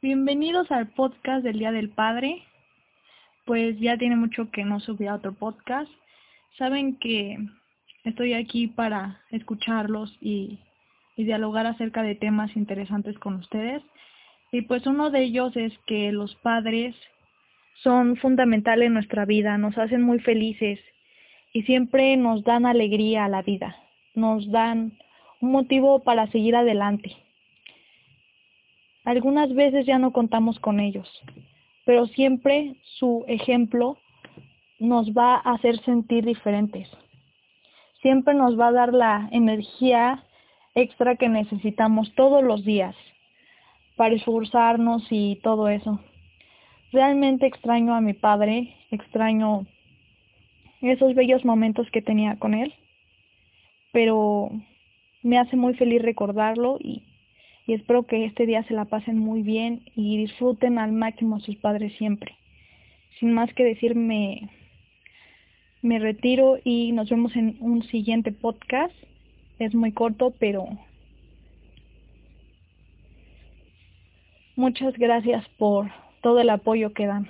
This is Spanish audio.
Bienvenidos al podcast del Día del Padre. Pues ya tiene mucho que no subía otro podcast. Saben que estoy aquí para escucharlos y, y dialogar acerca de temas interesantes con ustedes. Y pues uno de ellos es que los padres son fundamentales en nuestra vida, nos hacen muy felices y siempre nos dan alegría a la vida, nos dan un motivo para seguir adelante. Algunas veces ya no contamos con ellos, pero siempre su ejemplo nos va a hacer sentir diferentes. Siempre nos va a dar la energía extra que necesitamos todos los días para esforzarnos y todo eso. Realmente extraño a mi padre, extraño esos bellos momentos que tenía con él, pero me hace muy feliz recordarlo y, y espero que este día se la pasen muy bien y disfruten al máximo a sus padres siempre. Sin más que decir, me, me retiro y nos vemos en un siguiente podcast. Es muy corto, pero muchas gracias por todo el apoyo que dan.